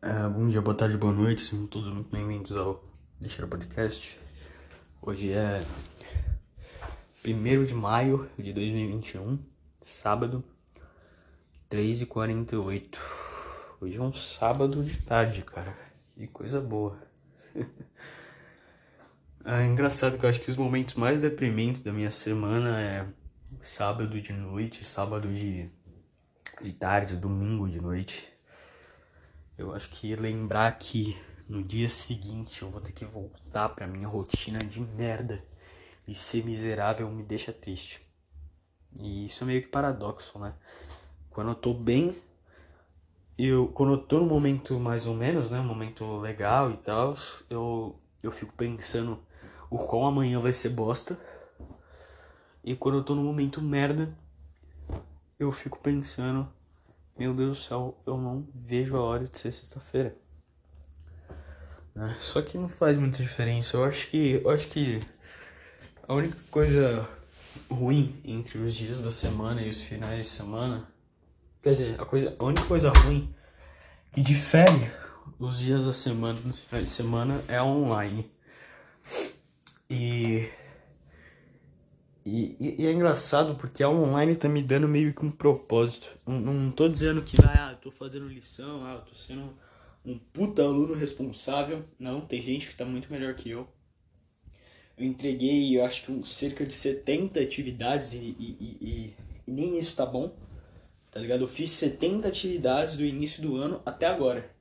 Uh, bom dia, boa tarde, boa noite, sejam todos muito bem-vindos ao Deixar Podcast. Hoje é 1 de maio de 2021, sábado, 3h48. Hoje é um sábado de tarde, cara. Que coisa boa. é engraçado que eu acho que os momentos mais deprimentes da minha semana é sábado de noite, sábado de, de tarde, domingo de noite eu acho que lembrar que no dia seguinte eu vou ter que voltar pra minha rotina de merda e ser miserável me deixa triste. E isso é meio que paradoxo, né? Quando eu tô bem, eu quando eu tô no momento mais ou menos, né, um momento legal e tal, eu eu fico pensando o qual amanhã vai ser bosta. E quando eu tô no momento merda, eu fico pensando meu Deus do céu, eu não vejo a hora de ser sexta-feira. Né? Só que não faz muita diferença. Eu acho que. Eu acho que a única coisa ruim entre os dias da semana e os finais de semana. Quer dizer, a, coisa, a única coisa ruim que difere os dias da semana dos finais de semana é online. E e, e, e, é engraçado porque a online tá me dando meio que um propósito. Não, não tô dizendo que ah, eu tô fazendo lição, ah, eu tô sendo um puta aluno responsável. Não, tem gente que tá muito melhor que eu. Eu entreguei, eu acho que um, cerca de 70 atividades e, e, e nem isso tá bom. Tá ligado? Eu fiz 70 atividades do início do ano até agora.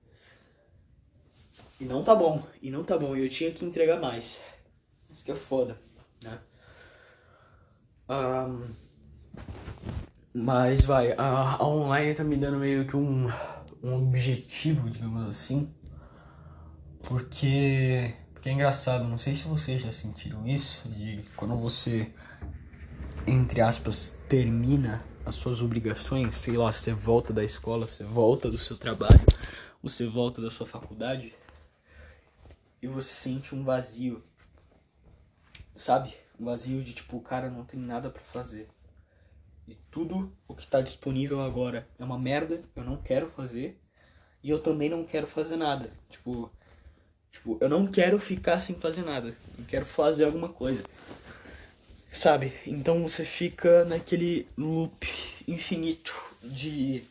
E não tá bom, e não tá bom, e eu tinha que entregar mais. Isso que é foda, né? Um, mas vai, a, a, online tá me dando meio que um, um objetivo, digamos assim. Porque, porque é engraçado, não sei se vocês já sentiram isso, de quando você, entre aspas, termina as suas obrigações, sei lá, você volta da escola, você volta do seu trabalho, você volta da sua faculdade e você sente um vazio, sabe? Vazio de tipo, cara, não tem nada para fazer. E tudo o que tá disponível agora é uma merda, eu não quero fazer. E eu também não quero fazer nada. Tipo, tipo, eu não quero ficar sem fazer nada. Eu quero fazer alguma coisa. Sabe? Então você fica naquele loop infinito de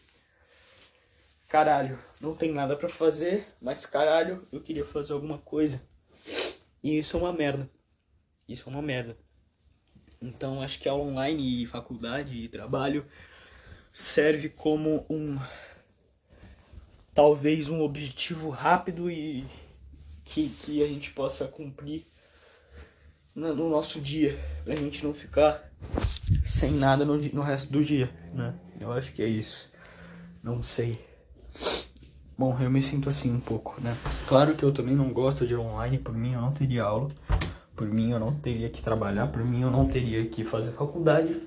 caralho, não tem nada para fazer, mas caralho, eu queria fazer alguma coisa. E isso é uma merda. Isso é uma merda. Então acho que a online e faculdade e trabalho serve como um talvez um objetivo rápido e que, que a gente possa cumprir no, no nosso dia, pra gente não ficar sem nada no, no resto do dia, né? Eu acho que é isso. Não sei. Bom, eu me sinto assim um pouco, né? Claro que eu também não gosto de online, por mim eu não teria aula. Por mim eu não teria que trabalhar, por mim eu não teria que fazer faculdade.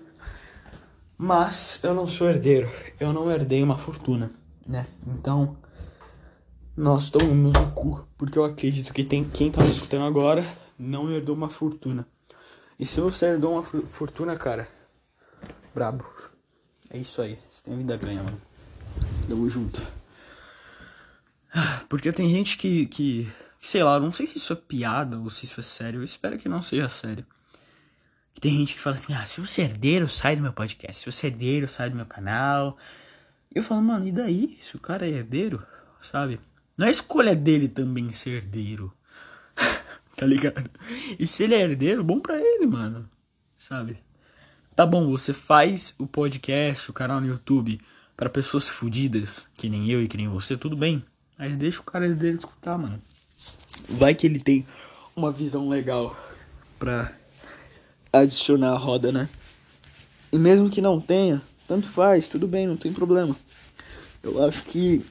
Mas eu não sou herdeiro, eu não herdei uma fortuna, né? Então, nós tomamos no cu, porque eu acredito que tem quem tá me escutando agora não herdou uma fortuna. E se você herdou uma fortuna, cara, brabo. É isso aí, você tem vida ganha, mano. Tamo junto. Porque tem gente que, que sei lá, não sei se isso é piada ou se isso é sério. Eu espero que não seja sério. Tem gente que fala assim: ah, se você é herdeiro, sai do meu podcast. Se você é herdeiro, sai do meu canal. Eu falo, mano, e daí? Se o cara é herdeiro, sabe? Não é escolha dele também ser herdeiro. tá ligado? E se ele é herdeiro, bom pra ele, mano. Sabe? Tá bom, você faz o podcast, o canal no YouTube para pessoas fodidas, que nem eu e que nem você, tudo bem. Mas deixa o cara herdeiro escutar, mano. Vai que ele tem uma visão legal pra adicionar a roda, né? E mesmo que não tenha, tanto faz, tudo bem, não tem problema. Eu acho que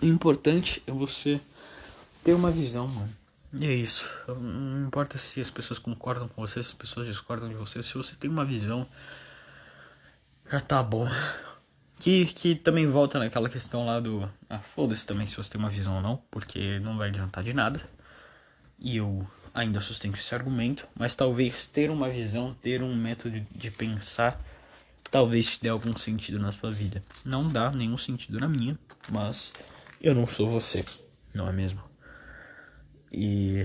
o importante é você ter uma visão, mano. E é isso. Não importa se as pessoas concordam com você, se as pessoas discordam de você, se você tem uma visão, já tá bom. Que, que também volta naquela questão lá do. Ah, foda-se também se você tem uma visão ou não, porque não vai adiantar de nada. E eu ainda sustento esse argumento, mas talvez ter uma visão, ter um método de pensar, talvez te dê algum sentido na sua vida. Não dá nenhum sentido na minha, mas Eu não sou você, não é mesmo? E.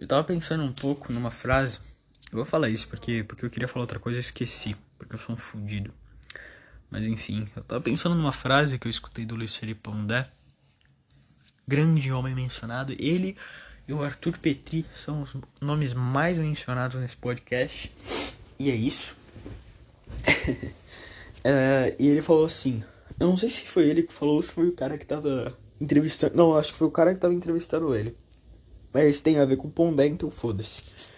Eu tava pensando um pouco numa frase. Eu vou falar isso porque, porque eu queria falar outra coisa e esqueci. Porque eu sou um fudido. Mas enfim, eu tava pensando numa frase que eu escutei do Luiz Felipe Pondé. Grande homem mencionado. Ele e o Arthur Petri são os nomes mais mencionados nesse podcast. E é isso. é, e ele falou assim: Eu não sei se foi ele que falou ou se foi o cara que tava entrevistando. Não, acho que foi o cara que tava entrevistando ele. Mas tem a ver com o Pondé, então foda-se.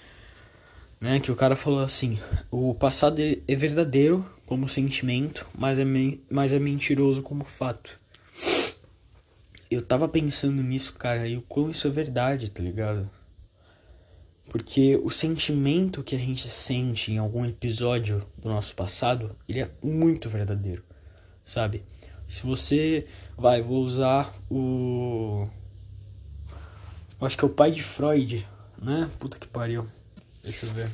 Né, que o cara falou assim: O passado é verdadeiro como sentimento, mas é, mas é mentiroso como fato. Eu tava pensando nisso, cara, e o quão isso é verdade, tá ligado? Porque o sentimento que a gente sente em algum episódio do nosso passado, ele é muito verdadeiro, sabe? Se você vai, vou usar o acho que é o pai de Freud, né? Puta que pariu. Deixa eu ver.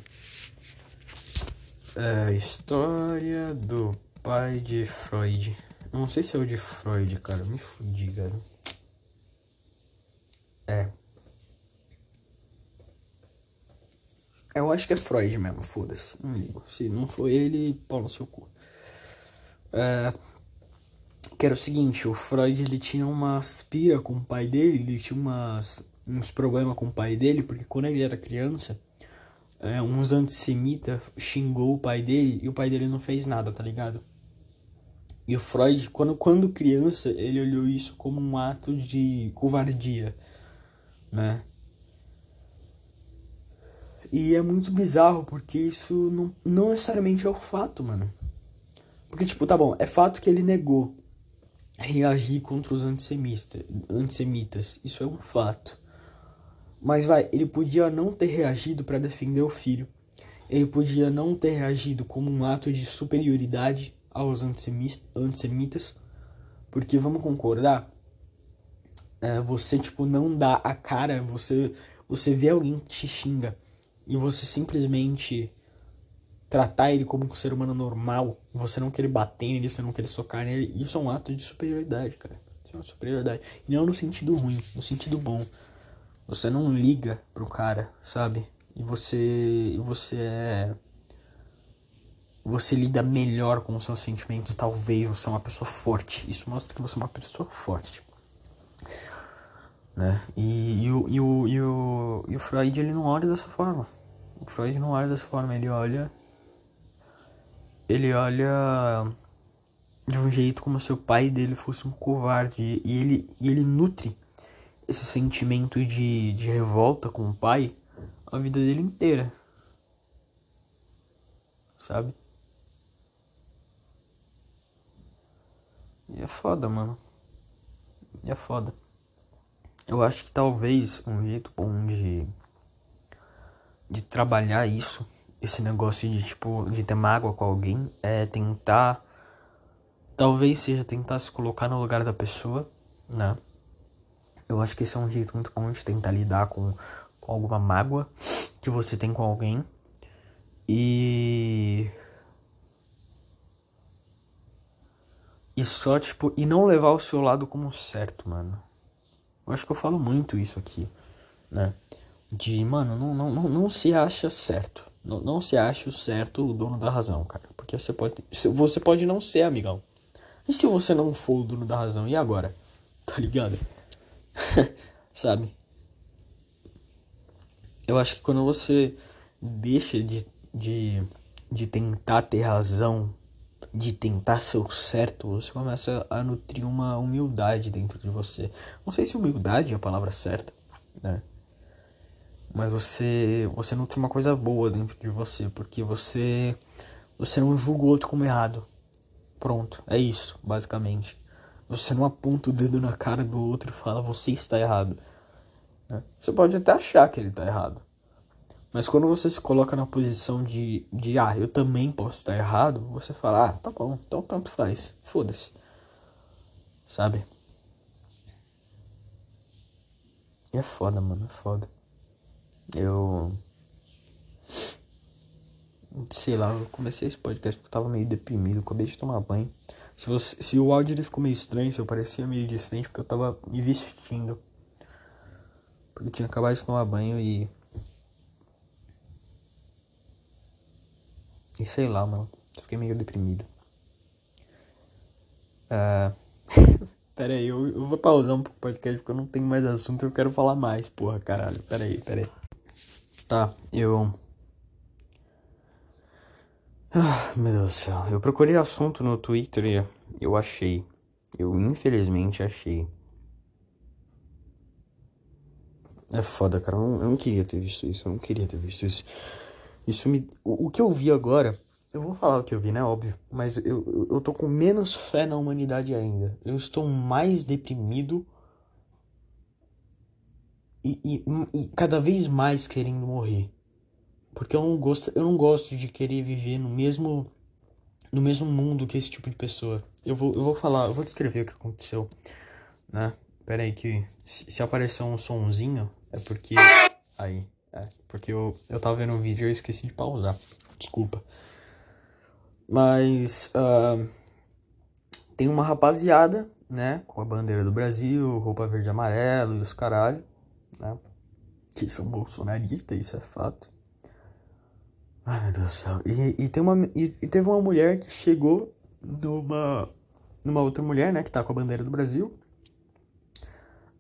É, história do pai de Freud. Eu não sei se é o de Freud, cara. Me fudi, cara. É. Eu acho que é Freud mesmo, foda-se. Não ligo. Se não foi ele, pau no seu cu. É, que era o seguinte, o Freud ele tinha uma aspira com o pai dele, ele tinha umas, uns problemas com o pai dele, porque quando ele era criança, é, uns antissemitas xingou o pai dele e o pai dele não fez nada, tá ligado? E o Freud, quando, quando criança, ele olhou isso como um ato de covardia, né? E é muito bizarro, porque isso não, não necessariamente é o fato, mano. Porque, tipo, tá bom, é fato que ele negou reagir contra os antissemita, antissemitas. Isso é um fato. Mas vai, ele podia não ter reagido para defender o filho. Ele podia não ter reagido como um ato de superioridade aos antissemitas. Porque vamos concordar, é, você tipo não dá a cara, você você vê alguém que te xinga e você simplesmente tratar ele como um ser humano normal, você não querer bater nele, você não querer socar nele, isso é um ato de superioridade, cara. Isso é uma superioridade. E não no sentido ruim, no sentido bom. Você não liga pro cara, sabe? E você. você é. Você lida melhor com os seus sentimentos, talvez você é uma pessoa forte. Isso mostra que você é uma pessoa forte. Né? E, e, o, e, o, e, o, e o Freud ele não olha dessa forma. O Freud não olha dessa forma, ele olha. Ele olha de um jeito como se o pai dele fosse um covarde. E ele, e ele nutre esse sentimento de, de revolta com o pai a vida dele inteira. Sabe? E é foda, mano. E é foda. Eu acho que talvez um jeito bom de de trabalhar isso, esse negócio de tipo de ter mágoa com alguém, é tentar talvez seja tentar se colocar no lugar da pessoa, né? Eu acho que esse é um jeito muito bom de tentar lidar com, com alguma mágoa que você tem com alguém. E e só tipo e não levar o seu lado como certo, mano. Eu acho que eu falo muito isso aqui, né? De, mano, não, não, não, não se acha certo. Não, não se acha o certo o dono da razão, cara. Porque você pode. Você pode não ser, amigão. E se você não for o dono da razão? E agora? Tá ligado? Sabe? Eu acho que quando você deixa de, de, de tentar ter razão de tentar ser o certo, você começa a nutrir uma humildade dentro de você. Não sei se humildade é a palavra certa, né? Mas você você nutre uma coisa boa dentro de você, porque você você não julga o outro como errado. Pronto, é isso, basicamente. Você não aponta o dedo na cara do outro e fala você está errado. Né? Você pode até achar que ele está errado. Mas quando você se coloca na posição de, de ah, eu também posso estar errado, você fala, ah, tá bom, então tanto faz, foda-se. Sabe? E é foda, mano, é foda. Eu. Sei lá, eu comecei esse podcast porque eu tava meio deprimido, acabei de tomar banho. Se, você, se o áudio ficou meio estranho, se eu parecia meio distante, porque eu tava me vestindo. Porque eu tinha acabado de tomar banho e. E sei lá, mano. Fiquei meio deprimido. Ah. pera aí, eu, eu vou pausar um pouco o podcast porque eu não tenho mais assunto eu quero falar mais, porra, caralho. Pera aí, pera aí. Tá, eu. Ah, meu Deus do céu. Eu procurei assunto no Twitter e eu achei. Eu infelizmente achei. É foda, cara. Eu não, queria ter visto isso. Eu não queria ter visto isso. Isso me. O, o, que eu vi agora. Eu vou falar o que eu vi, né? Óbvio. Mas eu, eu, eu tô com menos fé na humanidade ainda. Eu estou mais deprimido. E, e, e cada vez mais querendo morrer. Porque eu não gosto, eu não gosto de querer viver no mesmo no mesmo mundo que esse tipo de pessoa. Eu vou, eu vou falar, eu vou descrever o que aconteceu, né? Pera aí que se, se aparecer um sonzinho é porque aí, é, porque eu eu tava vendo um vídeo e eu esqueci de pausar. Desculpa. Mas uh, tem uma rapaziada, né, com a bandeira do Brasil, roupa verde e amarelo e os caralho, né? Que são bolsonaristas, isso é fato. Ai, meu Deus do céu. E, e, tem uma, e, e, teve uma mulher que chegou numa, numa outra mulher, né, que tá com a bandeira do Brasil.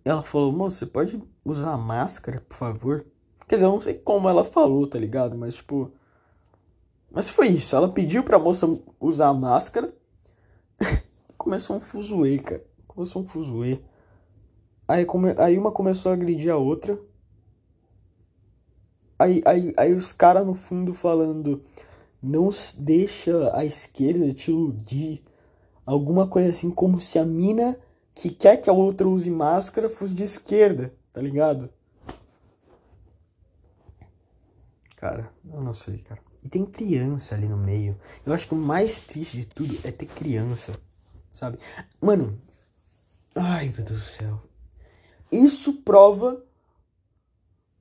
Ela falou, moça, você pode usar máscara, por favor? Quer dizer, eu não sei como ela falou, tá ligado? Mas, tipo... Mas foi isso. Ela pediu pra moça usar a máscara. Começou um fuzuê, cara. Começou um fuzuê. Aí, come... Aí uma começou a agredir a outra. Aí, aí, aí os caras no fundo falando, não deixa a esquerda te iludir. Alguma coisa assim, como se a mina que quer que a outra use máscara fosse de esquerda, tá ligado? Cara, eu não sei, cara. E tem criança ali no meio. Eu acho que o mais triste de tudo é ter criança, sabe? Mano, ai meu Deus do céu. Isso prova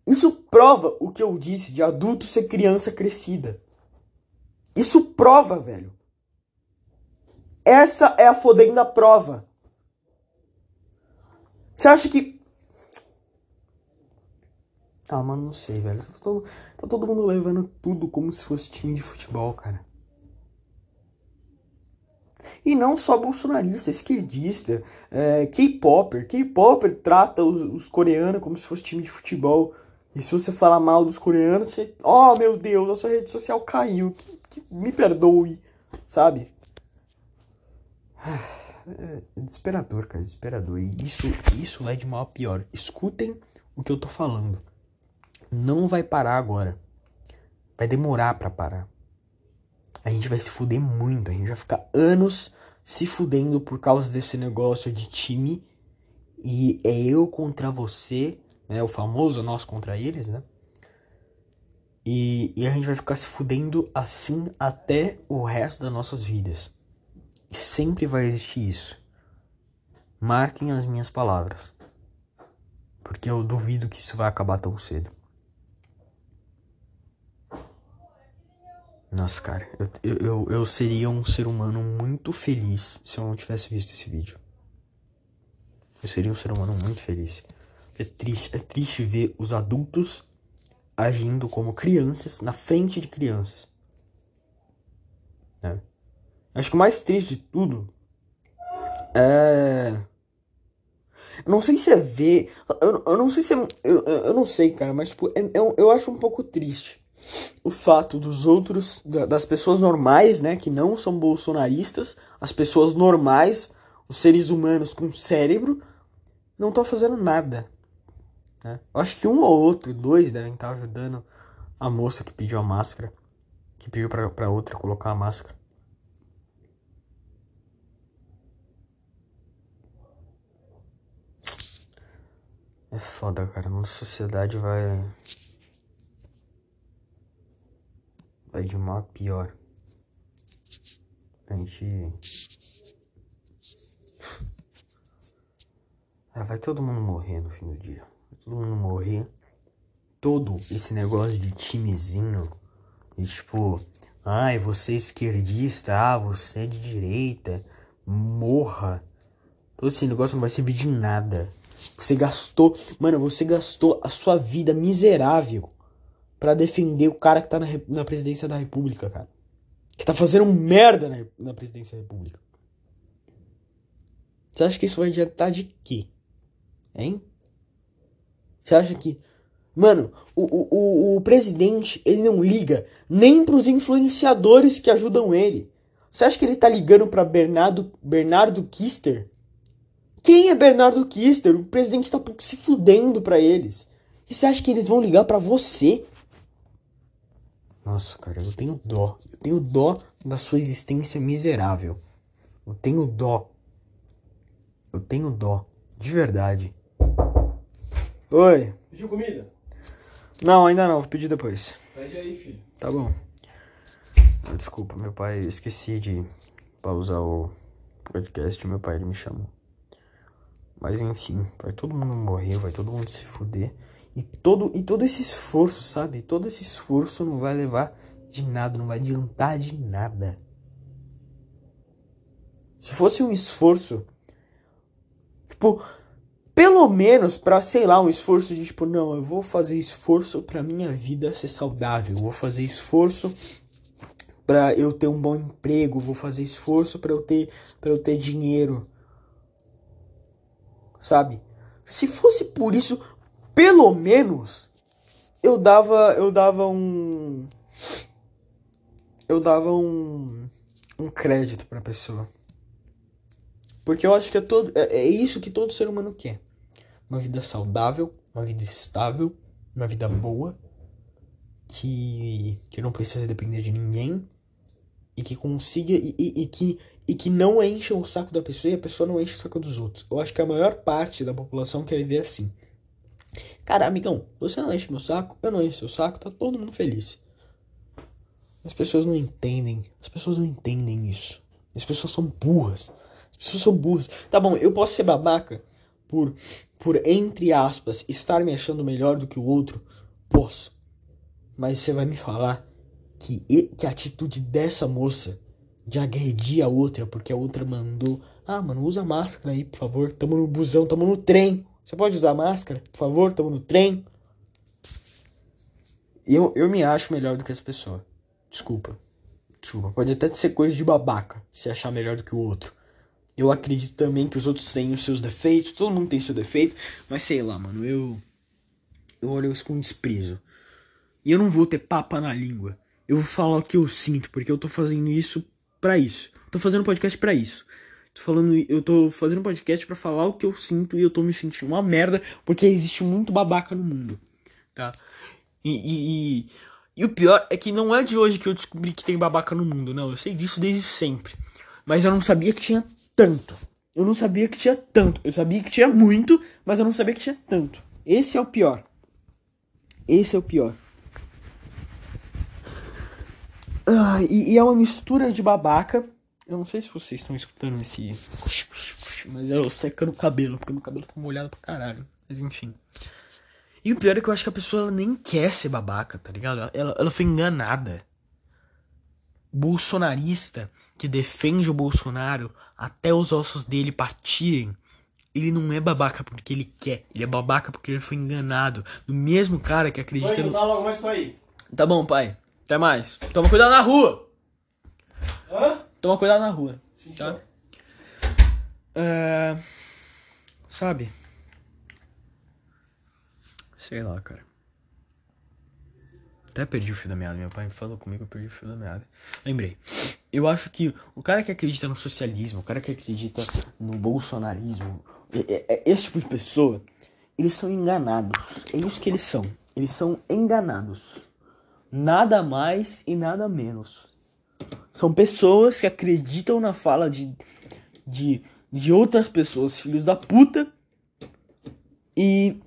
isso prova o que eu disse de adulto ser criança crescida. Isso prova, velho. Essa é a fodenda prova. Você acha que. Ah, mano, não sei, velho. Tá todo, tá todo mundo levando tudo como se fosse time de futebol, cara. E não só bolsonarista, esquerdista, é, K-Popper. K-Popper trata os, os coreanos como se fosse time de futebol. E se você falar mal dos coreanos, você. Oh meu Deus, a sua rede social caiu. Que, que, me perdoe, sabe? É desesperador, cara, desesperador. E isso, isso vai de mal a pior. Escutem o que eu tô falando. Não vai parar agora. Vai demorar para parar. A gente vai se fuder muito. A gente vai ficar anos se fudendo por causa desse negócio de time. E é eu contra você né? O famoso nós contra eles, né? E, e a gente vai ficar se fudendo assim até o resto das nossas vidas. sempre vai existir isso. Marquem as minhas palavras. Porque eu duvido que isso vai acabar tão cedo. Nossa, cara, eu, eu, eu seria um ser humano muito feliz se eu não tivesse visto esse vídeo. Eu seria um ser humano muito feliz. É triste, é triste ver os adultos agindo como crianças na frente de crianças. Né? Acho que o mais triste de tudo é. Eu não sei se é ver. Eu, eu não sei se é. Eu, eu não sei, cara, mas tipo, é, eu, eu acho um pouco triste o fato dos outros, das pessoas normais, né, que não são bolsonaristas, as pessoas normais, os seres humanos com cérebro, não estão fazendo nada. Né? Eu acho que um ou outro, dois devem estar ajudando a moça que pediu a máscara, que pediu pra, outra colocar a máscara. É foda, cara. Nossa sociedade vai. Vai de mal a pior. A gente. É, vai todo mundo morrer no fim do dia todo mundo morrer. Todo esse negócio de timezinho, e tipo, ai, você é esquerdista, ah, você é de direita, morra. Todo esse negócio não vai servir de nada. Você gastou, mano, você gastou a sua vida miserável para defender o cara que tá na, na presidência da república, cara. Que tá fazendo merda na, na presidência da república. Você acha que isso vai adiantar de quê? Hein? Você acha que. Mano, o, o, o, presidente, ele não liga nem pros influenciadores que ajudam ele. Você acha que ele tá ligando pra Bernardo, Bernardo Kister? Quem é Bernardo Kister? O presidente tá se fudendo pra eles. E você acha que eles vão ligar pra você? Nossa, cara, eu tenho dó. Eu tenho dó da sua existência miserável. Eu tenho dó. Eu tenho dó. De verdade. Oi. Pediu comida? Não, ainda não. Vou pedir depois. Pede aí, filho. Tá bom. Ah, desculpa, meu pai. Esqueci de pausar o podcast. Meu pai ele me chamou. Mas enfim, vai todo mundo morrer, vai todo mundo se fuder. E todo, e todo esse esforço, sabe? Todo esse esforço não vai levar de nada, não vai adiantar de nada. Se fosse um esforço, tipo, pelo menos para sei lá, um esforço de tipo, não, eu vou fazer esforço para minha vida ser saudável, vou fazer esforço para eu ter um bom emprego, vou fazer esforço para eu ter para eu ter dinheiro. Sabe? Se fosse por isso, pelo menos eu dava eu dava um eu dava um um crédito para pessoa. Porque eu acho que é todo é, é isso que todo ser humano quer. Uma vida saudável, uma vida estável, uma vida boa, que que não precisa depender de ninguém e que consiga e, e, e que e que não encha o saco da pessoa e a pessoa não enche o saco dos outros. Eu acho que a maior parte da população quer viver assim. Cara, amigão, você não enche meu saco, eu não encho seu saco, tá todo mundo feliz. As pessoas não entendem. As pessoas não entendem isso. As pessoas são burras. As pessoas são burras. Tá bom, eu posso ser babaca por, por entre aspas, estar me achando melhor do que o outro. Posso. Mas você vai me falar que, que a atitude dessa moça de agredir a outra porque a outra mandou. Ah, mano, usa máscara aí, por favor. Tamo no busão, tamo no trem. Você pode usar máscara, por favor? Tamo no trem. Eu, eu me acho melhor do que essa pessoa. Desculpa. Desculpa. Pode até ser coisa de babaca se achar melhor do que o outro. Eu acredito também que os outros têm os seus defeitos. Todo mundo tem seu defeito. Mas sei lá, mano. Eu. Eu olho isso com desprezo. E eu não vou ter papa na língua. Eu vou falar o que eu sinto, porque eu tô fazendo isso para isso. Tô fazendo podcast para isso. Tô falando, eu tô fazendo podcast para falar o que eu sinto e eu tô me sentindo uma merda porque existe muito babaca no mundo, tá? E, e, e, e, o pior é que não é de hoje que eu descobri que tem babaca no mundo, não. Eu sei disso desde sempre. Mas eu não sabia que tinha tanto. Eu não sabia que tinha tanto. Eu sabia que tinha muito, mas eu não sabia que tinha tanto. Esse é o pior. Esse é o pior. Ah, e, e é uma mistura de babaca eu não sei se vocês estão escutando esse. Mas eu secando o cabelo, porque meu cabelo tá molhado pra caralho. Mas enfim. E o pior é que eu acho que a pessoa nem quer ser babaca, tá ligado? Ela, ela foi enganada. Bolsonarista que defende o Bolsonaro até os ossos dele partirem. Ele não é babaca porque ele quer. Ele é babaca porque ele foi enganado. Do mesmo cara que acredita. Oi, no... tá logo, mas tô aí. Tá bom, pai. Até mais. Toma cuidado na rua. Hã? Toma cuidado na rua, Sim, tá? É... Sabe? Sei lá, cara. Até perdi o fio da meada. Meu pai falou comigo, eu perdi o fio da meada. Lembrei. Eu acho que o cara que acredita no socialismo, o cara que acredita no bolsonarismo, esse tipo de pessoa, eles são enganados. É isso que eles são. Eles são enganados. Nada mais e nada menos. São pessoas que acreditam na fala de, de, de outras pessoas, filhos da puta, e,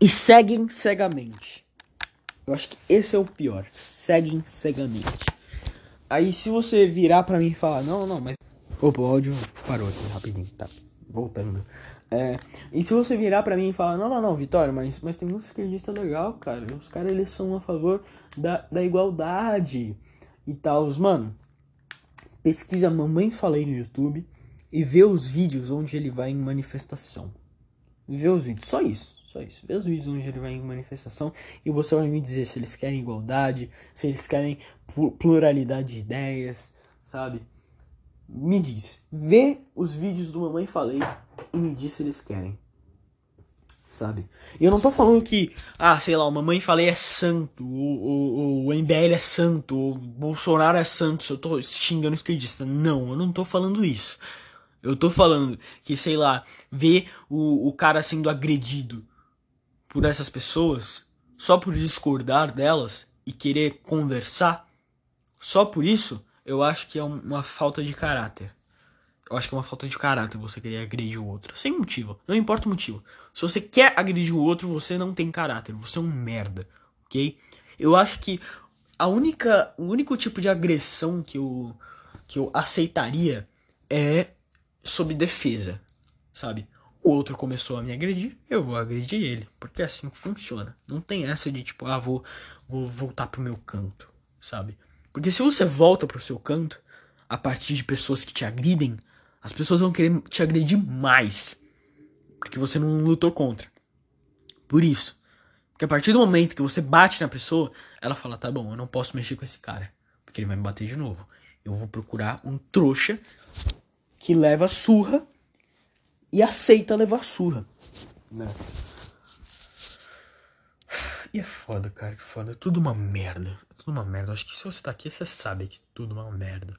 e seguem cegamente. Eu acho que esse é o pior. Seguem cegamente. Aí se você virar pra mim e falar, não, não, mas. Opa, o áudio parou aqui rapidinho, tá? Voltando. É, e se você virar pra mim e falar, não, não, não, Vitória, mas, mas tem muitos esquerdistas legal, cara. Os caras eles são a favor da, da igualdade e tal, mano. pesquisa Mamãe Falei no YouTube e vê os vídeos onde ele vai em manifestação. Vê os vídeos, só isso, só isso. Vê os vídeos onde ele vai em manifestação e você vai me dizer se eles querem igualdade, se eles querem pluralidade de ideias, sabe? Me diz. Vê os vídeos do Mamãe Falei e me diz se eles querem sabe? E eu não tô falando que, ah, sei lá, o Mamãe Falei é santo, o, o, MBL é santo, o Bolsonaro é santo, se eu tô xingando esquerdista. Não, eu não tô falando isso. Eu tô falando que, sei lá, ver o, o cara sendo agredido por essas pessoas, só por discordar delas e querer conversar, só por isso, eu acho que é uma falta de caráter. Eu acho que é uma falta de caráter você querer agredir o outro. Sem motivo. Não importa o motivo. Se você quer agredir o outro, você não tem caráter. Você é um merda. Ok? Eu acho que a única, o único tipo de agressão que eu, que eu aceitaria é sob defesa. Sabe? O outro começou a me agredir, eu vou agredir ele. Porque é assim que funciona. Não tem essa de tipo, ah, vou, vou voltar pro meu canto. Sabe? Porque se você volta pro seu canto, a partir de pessoas que te agridem, as pessoas vão querer te agredir mais. Porque você não lutou contra. Por isso. Porque a partir do momento que você bate na pessoa, ela fala: tá bom, eu não posso mexer com esse cara. Porque ele vai me bater de novo. Eu vou procurar um trouxa que leva surra e aceita levar surra. Né? E é foda, cara, que foda. É tudo uma merda. É tudo uma merda. Acho que se você tá aqui, você sabe que é tudo uma merda.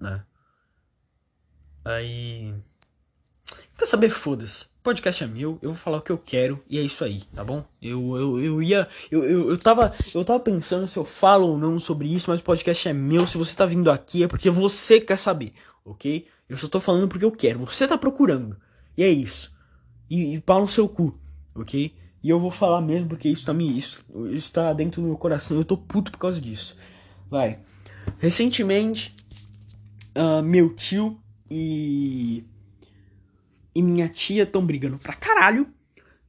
Né? Aí. Quer saber? Foda-se. Podcast é meu, eu vou falar o que eu quero e é isso aí, tá bom? Eu, eu, eu ia. Eu, eu, eu, tava, eu tava pensando se eu falo ou não sobre isso, mas o podcast é meu. Se você tá vindo aqui é porque você quer saber, ok? Eu só tô falando porque eu quero. Você tá procurando. E é isso. E, e pau no seu cu, ok? E eu vou falar mesmo porque isso tá me. Isso, isso tá dentro do meu coração. Eu tô puto por causa disso. Vai. Recentemente, uh, meu tio e. E minha tia estão brigando pra caralho.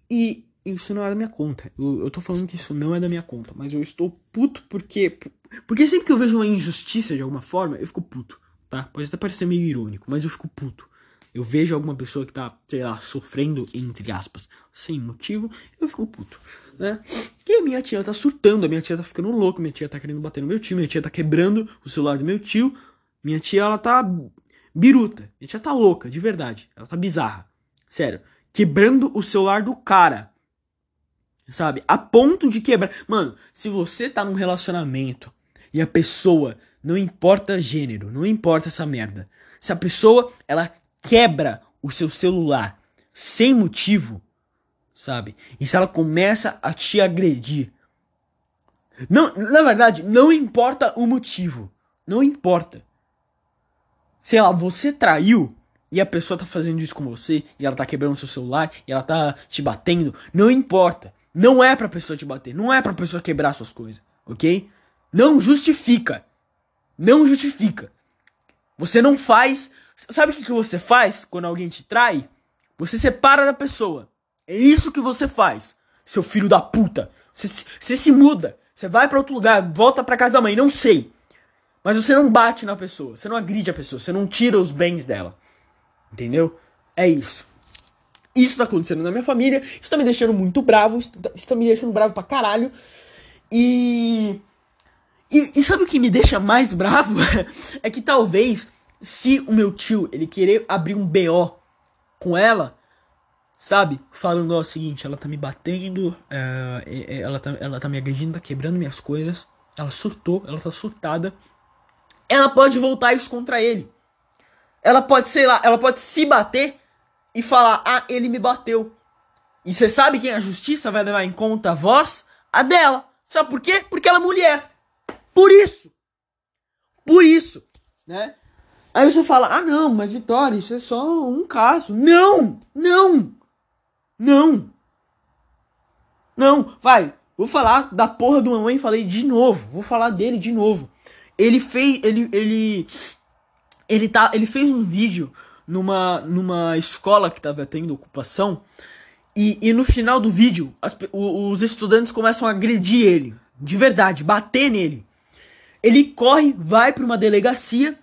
E isso não é da minha conta. Eu, eu tô falando que isso não é da minha conta. Mas eu estou puto porque. Porque sempre que eu vejo uma injustiça de alguma forma, eu fico puto. Tá? Pode até parecer meio irônico, mas eu fico puto. Eu vejo alguma pessoa que tá, sei lá, sofrendo, entre aspas, sem motivo, eu fico puto, né? E a minha tia tá surtando, a minha tia tá ficando louca, minha tia tá querendo bater no meu tio, minha tia tá quebrando o celular do meu tio, minha tia, ela tá biruta. A gente já tá louca, de verdade. Ela tá bizarra. Sério. Quebrando o celular do cara. Sabe? A ponto de quebrar. Mano, se você tá num relacionamento e a pessoa, não importa gênero, não importa essa merda. Se a pessoa, ela quebra o seu celular sem motivo, sabe? E se ela começa a te agredir. Não, na verdade, não importa o motivo. Não importa sei lá, você traiu e a pessoa tá fazendo isso com você e ela tá quebrando seu celular e ela tá te batendo, não importa. Não é pra pessoa te bater, não é pra pessoa quebrar suas coisas, ok? Não justifica. Não justifica. Você não faz. Sabe o que, você faz quando alguém te trai? Você separa da pessoa. É isso que você faz, seu filho da puta. Você, você se muda. Você vai para outro lugar, volta pra casa da mãe, não sei. Mas você não bate na pessoa, você não agride a pessoa, você não tira os bens dela. Entendeu? É isso. Isso tá acontecendo na minha família, isso tá me deixando muito bravo, isso tá, isso tá me deixando bravo pra caralho. E, e. E sabe o que me deixa mais bravo? é que talvez, se o meu tio ele querer abrir um BO com ela, sabe? Falando ó, o seguinte, ela tá me batendo, uh, ela, tá, ela tá me agredindo, tá quebrando minhas coisas. Ela surtou, ela tá surtada ela pode voltar isso contra ele. Ela pode, sei lá, ela pode se bater e falar: "Ah, ele me bateu". E você sabe quem a justiça vai levar em conta a voz? A dela. Sabe por quê? Porque ela é mulher. Por isso. Por isso, né? Aí você fala: "Ah, não, mas Vitória, isso é só um caso". Não! Não! Não! Não, vai. Vou falar da porra do mamãe, falei de novo. Vou falar dele de novo. Ele fez. Ele. Ele. Ele, tá, ele fez um vídeo numa, numa escola que tava tendo ocupação. E, e no final do vídeo, as, os estudantes começam a agredir ele. De verdade, bater nele. Ele corre, vai para uma delegacia.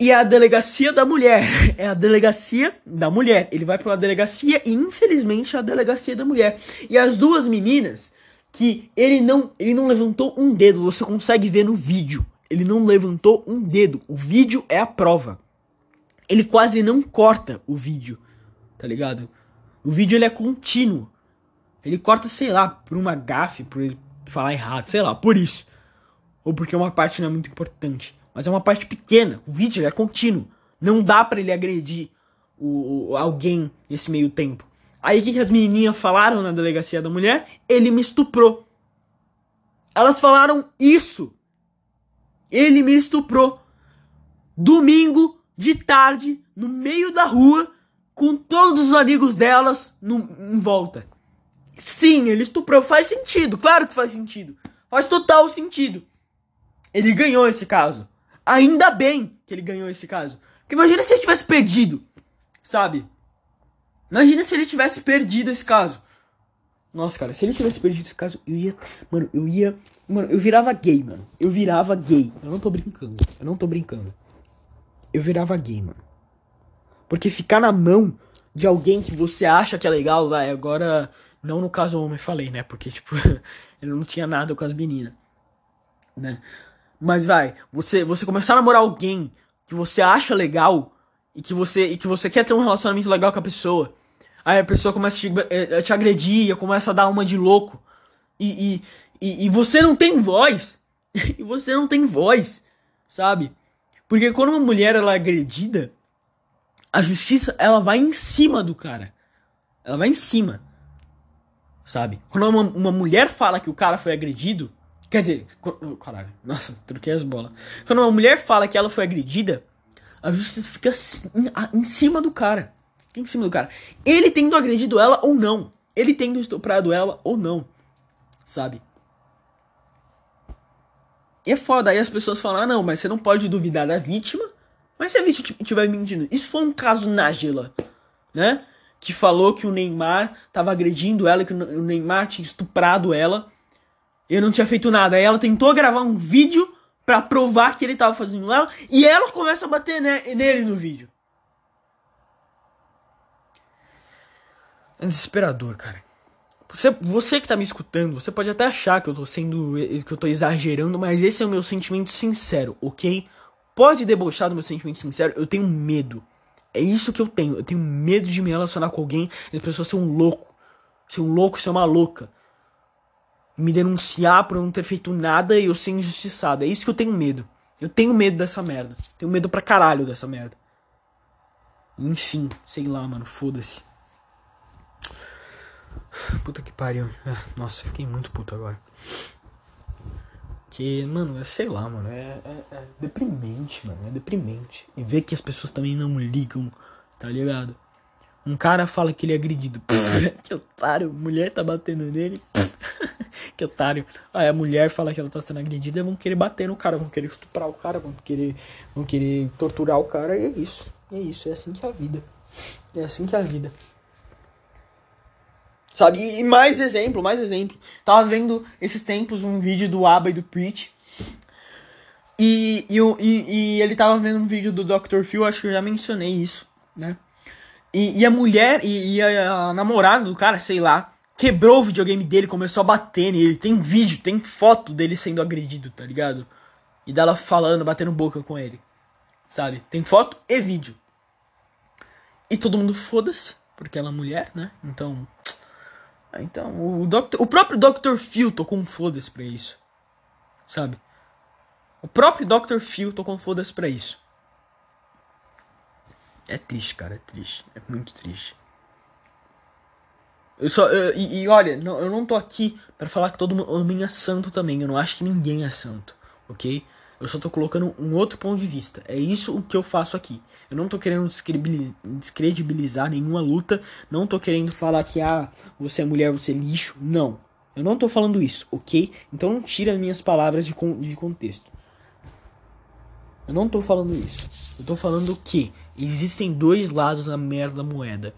E é a delegacia da mulher. É a delegacia da mulher. Ele vai para uma delegacia e infelizmente é a delegacia da mulher. E as duas meninas que ele não, ele não levantou um dedo, você consegue ver no vídeo. Ele não levantou um dedo. O vídeo é a prova. Ele quase não corta o vídeo, tá ligado? O vídeo ele é contínuo. Ele corta, sei lá, por uma gafe, por ele falar errado, sei lá, por isso. Ou porque uma parte não é muito importante. Mas é uma parte pequena. O vídeo é contínuo. Não dá para ele agredir o, o, alguém nesse meio tempo. Aí o que, que as menininhas falaram na delegacia da mulher? Ele me estuprou. Elas falaram isso. Ele me estuprou. Domingo, de tarde, no meio da rua, com todos os amigos delas no, em volta. Sim, ele estuprou. Faz sentido, claro que faz sentido. Faz total sentido. Ele ganhou esse caso. Ainda bem que ele ganhou esse caso. Porque imagina se ele tivesse perdido, sabe? Imagina se ele tivesse perdido esse caso. Nossa, cara, se ele tivesse perdido esse caso, eu ia. Mano, eu ia. Mano, eu virava gay, mano. Eu virava gay. Eu não tô brincando. Eu não tô brincando. Eu virava gay, mano. Porque ficar na mão de alguém que você acha que é legal, vai, agora. Não no caso homem, falei, né? Porque, tipo, ele não tinha nada com as meninas. Né? Mas vai, você, você começar a namorar alguém que você acha legal e que você, e que você quer ter um relacionamento legal com a pessoa. Aí a pessoa começa a te, a te agredir, começa a dar uma de louco. E, e, e, e você não tem voz. e você não tem voz, sabe? Porque quando uma mulher ela é agredida, a justiça ela vai em cima do cara. Ela vai em cima. Sabe? Quando uma, uma mulher fala que o cara foi agredido, quer dizer, caralho, nossa, troquei as bolas. Quando uma mulher fala que ela foi agredida, a justiça fica em, em cima do cara em cima do cara. Ele tendo agredido ela ou não. Ele tendo estuprado ela ou não. Sabe? E é foda. Aí as pessoas falam: ah, não, mas você não pode duvidar da vítima. Mas se a vítima estiver mentindo. Isso foi um caso Nájila, né? Que falou que o Neymar tava agredindo ela, que o Neymar tinha estuprado ela. Eu não tinha feito nada. Aí ela tentou gravar um vídeo para provar que ele tava fazendo ela. E ela começa a bater nele no vídeo. É desesperador, cara. Você, você que tá me escutando, você pode até achar que eu tô sendo. que eu tô exagerando, mas esse é o meu sentimento sincero, ok? Pode debochar do meu sentimento sincero, eu tenho medo. É isso que eu tenho. Eu tenho medo de me relacionar com alguém e as pessoas ser um louco. Ser um louco, ser uma louca. Me denunciar por eu não ter feito nada e eu ser injustiçado. É isso que eu tenho medo. Eu tenho medo dessa merda. Tenho medo pra caralho dessa merda. Enfim, sei lá, mano, foda-se. Puta que pariu. É, nossa, fiquei muito puto agora. Que, mano, é, sei lá, mano. É, é, é, deprimente, mano. É deprimente. E ver que as pessoas também não ligam, tá ligado? Um cara fala que ele é agredido. que otário. Mulher tá batendo nele. que otário. Aí a mulher fala que ela tá sendo agredida. Vão querer bater no cara. Vão querer estuprar o cara. Vão querer, vão querer torturar o cara. E é isso. É isso. É assim que é a vida. É assim que é a vida. Sabe? E mais exemplo, mais exemplo. Tava vendo esses tempos um vídeo do Abba e do Preach. E, e, e, e, ele tava vendo um vídeo do Dr. Phil, acho que eu já mencionei isso, né? E, e a mulher e, e a, a, namorada do cara, sei lá, quebrou o videogame dele, começou a bater nele. Tem vídeo, tem foto dele sendo agredido, tá ligado? E dela falando, batendo boca com ele. Sabe? Tem foto e vídeo. E todo mundo foda-se, porque ela é mulher, né? Então, então, o, Doctor, o próprio Dr. Phil tocou um foda-se pra isso. Sabe? O próprio Dr. Phil tocou um foda-se pra isso. É triste, cara, é triste. É muito triste. Eu só. Eu, e, e, olha, não, eu não tô aqui para falar que todo homem é santo também. Eu não acho que ninguém é santo, ok? Eu só tô colocando um outro ponto de vista. É isso o que eu faço aqui. Eu não tô querendo descredibilizar nenhuma luta. Não tô querendo falar que, ah, você é mulher, você é lixo. Não. Eu não tô falando isso, ok? Então não tira minhas palavras de, con de contexto. Eu não tô falando isso. Eu tô falando que existem dois lados na merda da moeda.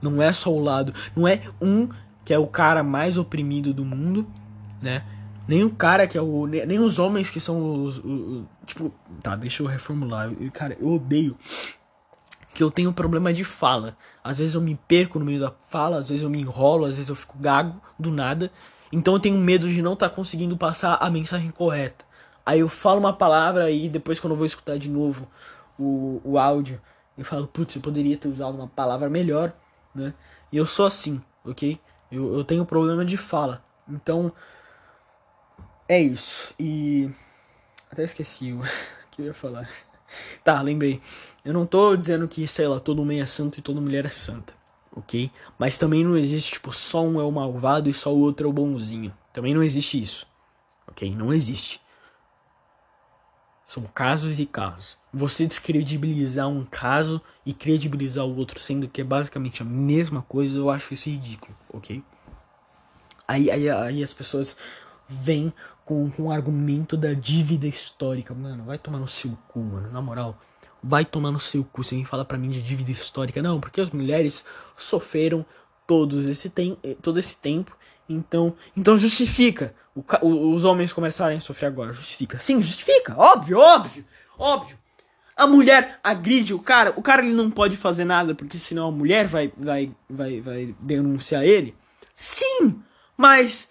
Não é só o lado. Não é um que é o cara mais oprimido do mundo, né? Nem o cara que é o. Nem os homens que são os. tipo, tá, deixa eu reformular. Eu, cara, eu odeio que eu tenho problema de fala. Às vezes eu me perco no meio da fala, às vezes eu me enrolo, às vezes eu fico gago do nada. Então eu tenho medo de não estar tá conseguindo passar a mensagem correta. Aí eu falo uma palavra e depois quando eu vou escutar de novo o, o áudio, eu falo, putz, eu poderia ter usado uma palavra melhor, né? E eu sou assim, ok? Eu, eu tenho problema de fala. Então, é isso. E. Até esqueci o que eu ia falar. Tá, lembrei. Eu não tô dizendo que, sei lá, todo homem é santo e toda mulher é santa, ok? Mas também não existe, tipo, só um é o malvado e só o outro é o bonzinho. Também não existe isso, ok? Não existe. São casos e casos. Você descredibilizar um caso e credibilizar o outro, sendo que é basicamente a mesma coisa, eu acho isso ridículo, ok? Aí, aí, aí as pessoas vêm com, com o argumento da dívida histórica. Mano, vai tomar no seu cu, mano. Na moral, vai tomar no seu cu. Você vem falar pra mim de dívida histórica. Não, porque as mulheres sofreram todos esse tem, todo esse tempo então, então justifica o, os homens começarem a sofrer agora. Justifica. Sim, justifica. Óbvio, óbvio, óbvio. A mulher agride o cara. O cara ele não pode fazer nada porque senão a mulher vai, vai, vai, vai denunciar ele. Sim, mas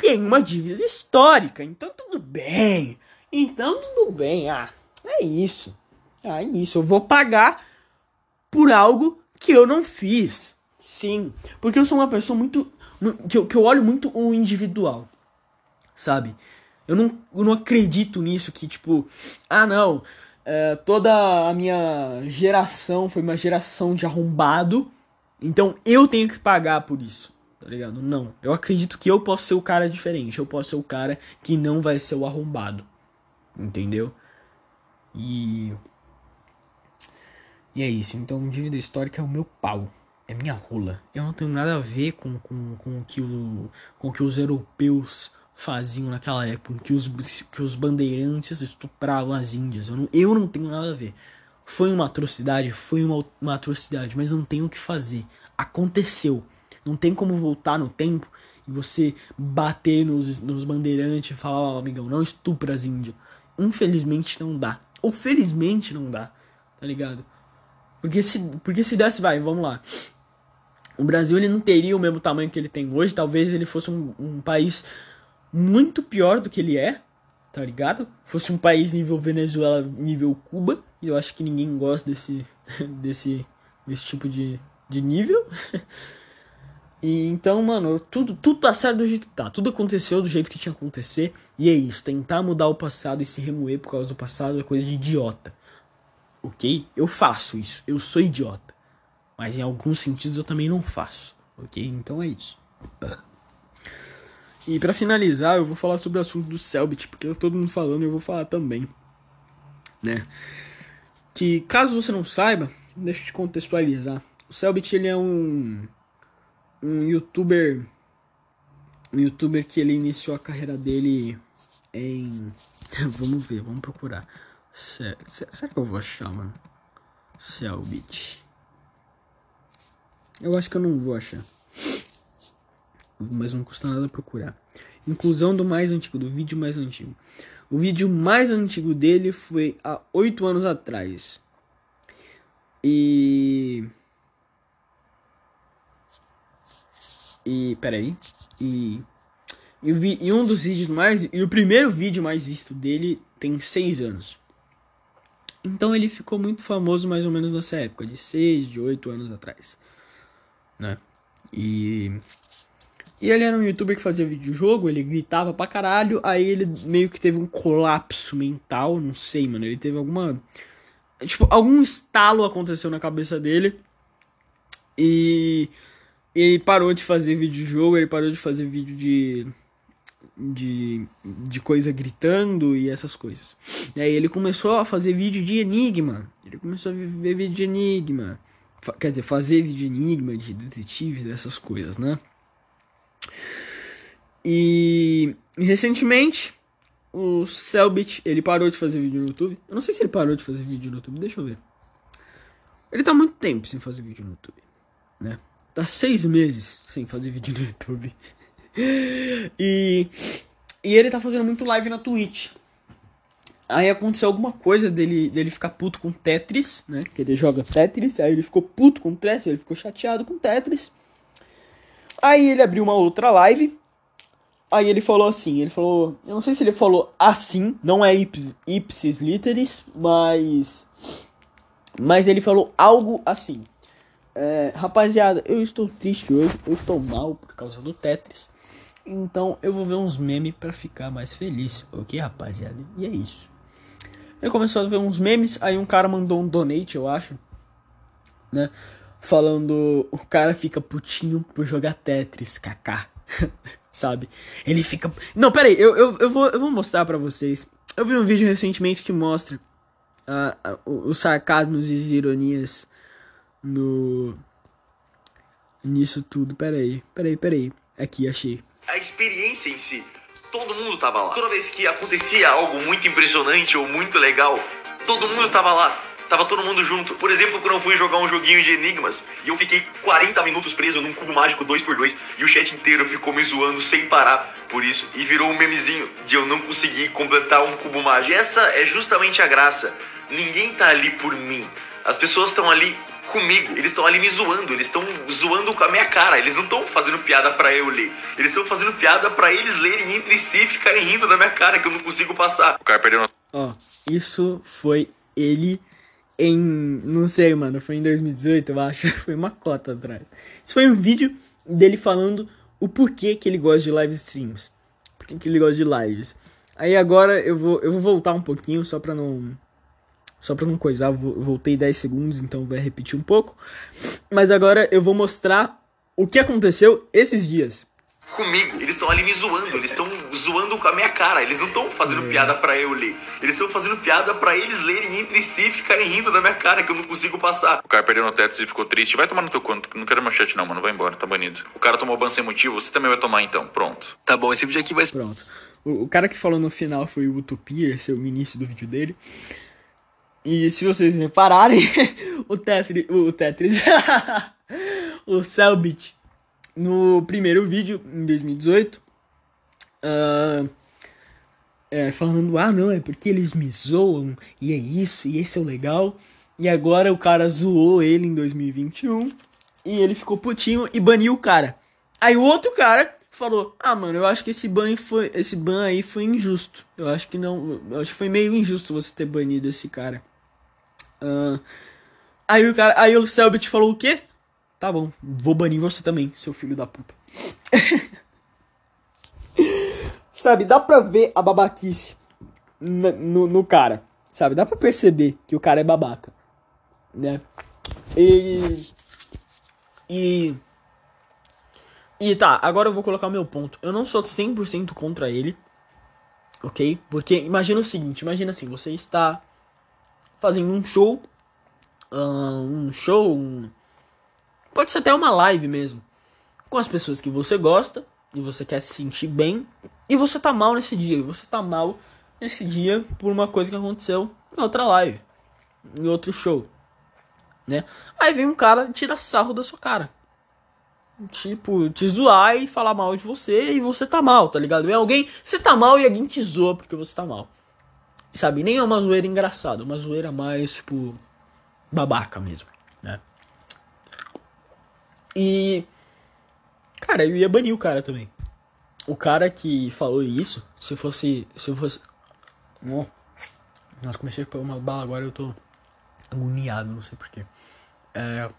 tem uma dívida histórica. Então tudo bem. Então tudo bem. Ah, é isso. Ah, é isso. Eu vou pagar por algo que eu não fiz. Sim, porque eu sou uma pessoa muito que eu, que eu olho muito o individual, sabe? Eu não, eu não acredito nisso que, tipo, ah, não, é, toda a minha geração foi uma geração de arrombado, então eu tenho que pagar por isso, tá ligado? Não. Eu acredito que eu posso ser o cara diferente, eu posso ser o cara que não vai ser o arrombado, entendeu? E. E é isso. Então, dívida histórica é o meu pau é minha rola. Eu não tenho nada a ver com, com, com, que o, com que os europeus faziam naquela época, que os, que os bandeirantes estupravam as índias. Eu não, eu não tenho nada a ver. Foi uma atrocidade, foi uma, uma atrocidade, mas não tem o que fazer. Aconteceu. Não tem como voltar no tempo e você bater nos, nos bandeirantes e falar, ó, oh, amigão, não estupra as índias. Infelizmente não dá. Ou felizmente não dá, tá ligado? Porque se, porque se desse, vai, vamos lá. O Brasil ele não teria o mesmo tamanho que ele tem hoje. Talvez ele fosse um, um país muito pior do que ele é, tá ligado? Fosse um país nível Venezuela, nível Cuba. E eu acho que ninguém gosta desse, desse, desse tipo de, de nível. E então, mano, tudo, tudo tá certo do jeito que tá. Tudo aconteceu do jeito que tinha que acontecer. E é isso. Tentar mudar o passado e se remoer por causa do passado é coisa de idiota. Ok? Eu faço isso. Eu sou idiota. Mas em alguns sentidos eu também não faço, ok? Então é isso. E para finalizar, eu vou falar sobre o assunto do Selbit, porque tá todo mundo falando e eu vou falar também, né? Que caso você não saiba, deixa eu te contextualizar. O Selbit ele é um um youtuber um youtuber que ele iniciou a carreira dele em vamos ver, vamos procurar. Será, será que eu vou achar, mano? Selbit. Eu acho que eu não vou achar. Mas não custa nada procurar. Inclusão do mais antigo, do vídeo mais antigo. O vídeo mais antigo dele foi há oito anos atrás. E. E. Peraí. E. E, vi, e um dos vídeos mais. E o primeiro vídeo mais visto dele tem seis anos. Então ele ficou muito famoso mais ou menos nessa época, de seis, de oito anos atrás né? E e ele era um youtuber que fazia videojogo, ele gritava pra caralho, aí ele meio que teve um colapso mental, não sei, mano, ele teve alguma tipo, algum estalo aconteceu na cabeça dele. E ele parou de fazer videojogo, ele parou de fazer vídeo de de, de coisa gritando e essas coisas. E aí ele começou a fazer vídeo de enigma. Ele começou a ver vídeo de enigma quer dizer, fazer de enigma, de detetive, dessas coisas, né? E recentemente o Selbit, ele parou de fazer vídeo no YouTube. Eu não sei se ele parou de fazer vídeo no YouTube, deixa eu ver. Ele tá muito tempo sem fazer vídeo no YouTube, né? Tá seis meses sem fazer vídeo no YouTube. e E ele tá fazendo muito live na Twitch. Aí aconteceu alguma coisa dele, dele ficar puto com Tetris, né? Que ele joga Tetris, aí ele ficou puto com Tetris, ele ficou chateado com Tetris. Aí ele abriu uma outra live. Aí ele falou assim, ele falou, eu não sei se ele falou assim, não é ips, ipsis literis, mas mas ele falou algo assim. É, rapaziada, eu estou triste hoje, eu estou mal por causa do Tetris. Então eu vou ver uns memes para ficar mais feliz, ok, rapaziada? E é isso. Ele começou a ver uns memes, aí um cara mandou um donate, eu acho, né? Falando, o cara fica putinho por jogar Tetris, kaká. Sabe? Ele fica. Não, pera aí, eu, eu, eu, vou, eu vou mostrar pra vocês. Eu vi um vídeo recentemente que mostra uh, os sarcasmos e as ironias no. Nisso tudo. Pera aí, pera aí, pera aí. Aqui, achei a experiência em si. Todo mundo tava lá. Toda vez que acontecia algo muito impressionante ou muito legal, todo mundo tava lá. Tava todo mundo junto. Por exemplo, quando eu fui jogar um joguinho de enigmas e eu fiquei 40 minutos preso num cubo mágico 2x2 e o chat inteiro ficou me zoando sem parar por isso e virou um memezinho de eu não conseguir completar um cubo mágico. E essa é justamente a graça. Ninguém tá ali por mim. As pessoas estão ali comigo. Eles estão ali me zoando, eles estão zoando com a minha cara. Eles não estão fazendo piada para eu ler. Eles estão fazendo piada para eles lerem entre si e ficarem rindo da minha cara que eu não consigo passar. O cara perdeu. Ó, oh, isso foi ele em. Não sei, mano. Foi em 2018, eu acho. Foi uma cota atrás. Isso foi um vídeo dele falando o porquê que ele gosta de live streams. Por que ele gosta de lives. Aí agora eu vou, eu vou voltar um pouquinho só pra não só pra não coisar, voltei 10 segundos, então vai repetir um pouco. Mas agora eu vou mostrar o que aconteceu esses dias. Comigo, eles estão ali me zoando, eles estão zoando com a minha cara, eles não estão fazendo piada para eu ler, eles estão fazendo piada para eles lerem entre si e ficarem rindo da minha cara que eu não consigo passar. O cara perdeu no teto e ficou triste, vai tomar no teu conto, não quero mais chat não, mano, vai embora, tá banido. O cara tomou ban sem motivo, você também vai tomar então, pronto. Tá bom, esse vídeo aqui vai ser. Pronto. O, o cara que falou no final foi o Utopia, esse é o início do vídeo dele. E se vocês repararem, o Tetris, o Tetris, o Cellbit, no primeiro vídeo, em 2018, uh, é, falando, ah não, é porque eles me zoam, e é isso, e esse é o legal. E agora o cara zoou ele em 2021, e ele ficou putinho e baniu o cara. Aí o outro cara falou: "Ah, mano, eu acho que esse ban foi esse ban aí foi injusto. Eu acho que não, eu acho que foi meio injusto você ter banido esse cara." Uh, aí o cara, aí o Selbit falou o quê? Tá bom, vou banir você também, seu filho da puta. sabe, dá pra ver a babaquice no, no, cara. Sabe, dá pra perceber que o cara é babaca. Né? E. E. E tá, agora eu vou colocar o meu ponto. Eu não sou 100% contra ele. Ok? Porque imagina o seguinte: imagina assim, você está fazendo um show, uh, um show, um... pode ser até uma live mesmo, com as pessoas que você gosta e você quer se sentir bem e você tá mal nesse dia, e você tá mal nesse dia por uma coisa que aconteceu em outra live, em outro show, né? Aí vem um cara e tira sarro da sua cara. Tipo, te zoar e falar mal de você e você tá mal, tá ligado? Vem alguém, você tá mal e alguém te zoa porque você tá mal. Sabe, nem é uma zoeira engraçada, uma zoeira mais, tipo, babaca mesmo, né? E. Cara, eu ia banir o cara também. O cara que falou isso, se fosse. Se fosse. Nossa, comecei a pôr uma bala agora, eu tô agoniado, não sei porquê. É,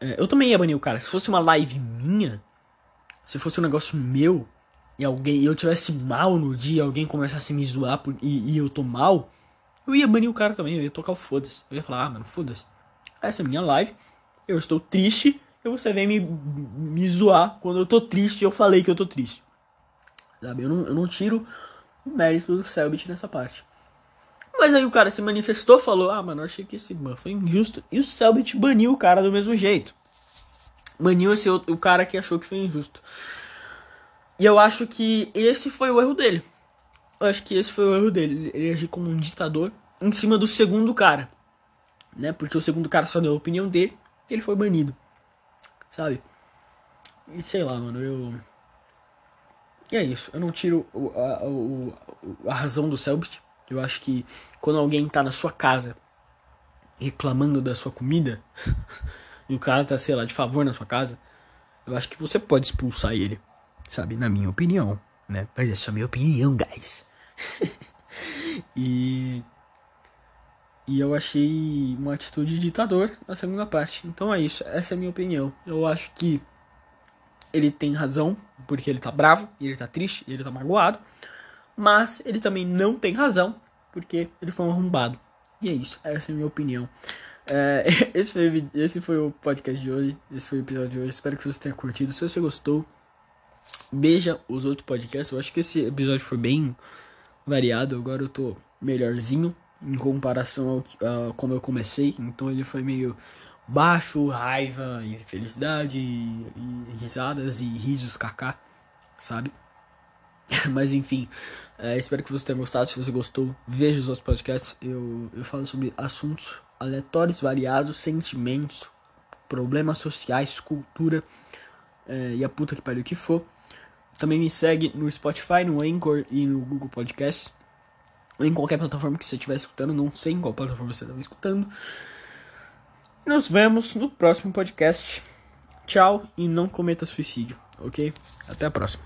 é, eu também ia banir o cara. Se fosse uma live minha, se fosse um negócio meu, e alguém eu tivesse mal no dia, alguém começasse a me zoar por, e, e, eu tô mal, eu ia banir o cara também, eu ia tocar o foda-se. Eu ia falar, ah, mano, foda-se. Essa é minha live, eu estou triste, e você vem me, me zoar quando eu tô triste eu falei que eu tô triste. Sabe? Eu não, eu não tiro o mérito do Selbit nessa parte. Mas aí o cara se manifestou, falou, ah, mano, eu achei que esse ban foi injusto. E o Selbit baniu o cara do mesmo jeito. Baniu esse outro, o cara que achou que foi injusto. E eu acho que esse foi o erro dele. Eu acho que esse foi o erro dele. Ele agiu como um ditador em cima do segundo cara. Né? Porque o segundo cara só deu a opinião dele ele foi banido. Sabe? E sei lá, mano, eu. E é isso. Eu não tiro a, a razão do Selbit. Eu acho que quando alguém tá na sua casa reclamando da sua comida e o cara tá, sei lá, de favor na sua casa, eu acho que você pode expulsar ele, sabe? Na minha opinião, né? Mas é só minha opinião, guys. e e eu achei uma atitude de ditador na segunda parte. Então é isso, essa é a minha opinião. Eu acho que ele tem razão, porque ele tá bravo, ele tá triste, ele tá magoado. Mas ele também não tem razão, porque ele foi um arrombado. E é isso, essa é a minha opinião. É, esse, foi, esse foi o podcast de hoje, esse foi o episódio de hoje. Espero que você tenha curtido. Se você gostou, veja os outros podcasts. Eu acho que esse episódio foi bem variado. Agora eu tô melhorzinho em comparação ao uh, como eu comecei. Então ele foi meio baixo, raiva e felicidade, e, e risadas e risos kaká, sabe? Mas enfim, é, espero que você tenha gostado. Se você gostou, veja os outros podcasts. Eu, eu falo sobre assuntos aleatórios, variados, sentimentos, problemas sociais, cultura é, e a puta que pariu que for. Também me segue no Spotify, no Anchor e no Google Podcasts em qualquer plataforma que você estiver escutando, não sei em qual plataforma você estava escutando. E nos vemos no próximo podcast. Tchau e não cometa suicídio, ok? Até a próxima.